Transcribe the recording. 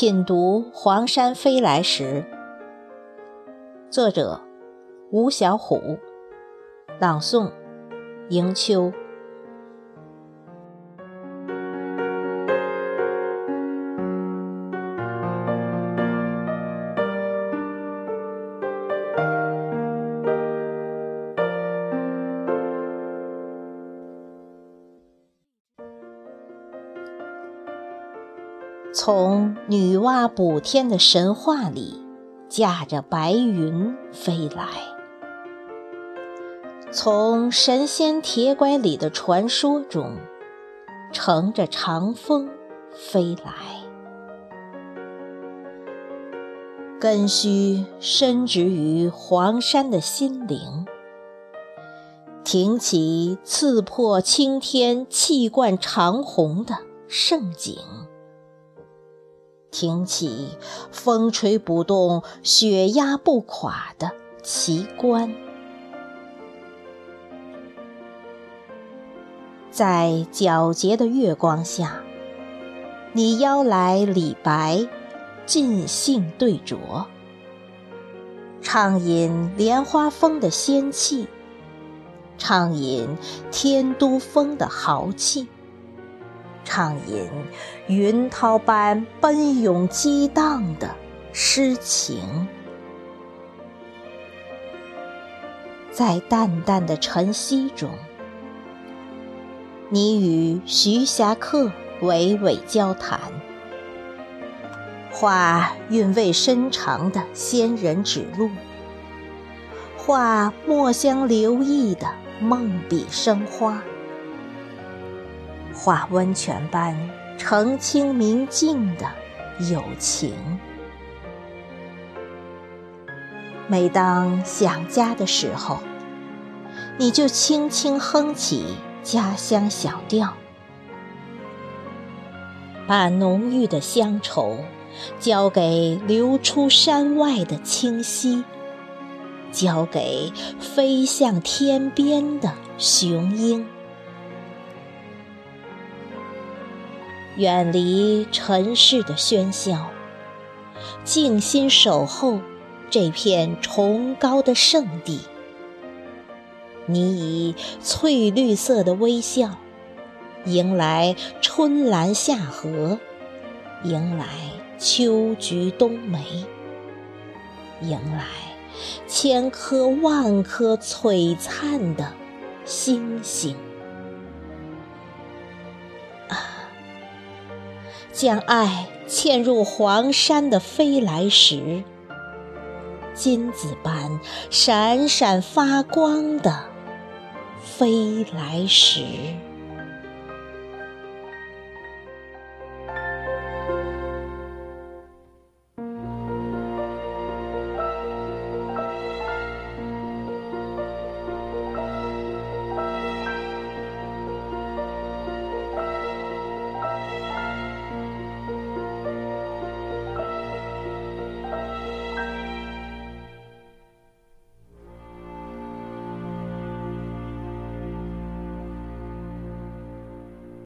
品读黄山飞来时，作者吴小虎，朗诵迎秋。从女娲补天的神话里，驾着白云飞来；从神仙铁拐李的传说中，乘着长风飞来。根须深植于黄山的心灵，挺起刺破青天、气贯长虹的盛景。挺起风吹不动、雪压不垮的奇观，在皎洁的月光下，你邀来李白，尽兴对酌，畅饮莲花峰的仙气，畅饮天都峰的豪气。畅饮云涛般奔涌激荡的诗情，在淡淡的晨曦中，你与徐霞客娓娓交谈，画韵味深长的仙人指路，画墨香留意的梦笔生花。化温泉般澄清明净的友情。每当想家的时候，你就轻轻哼起家乡小调，把浓郁的乡愁交给流出山外的清溪，交给飞向天边的雄鹰。远离尘世的喧嚣，静心守候这片崇高的圣地。你以翠绿色的微笑，迎来春兰夏荷，迎来秋菊冬梅，迎来千颗万颗璀璨的星星。将爱嵌入黄山的飞来石，金子般闪闪发光的飞来石。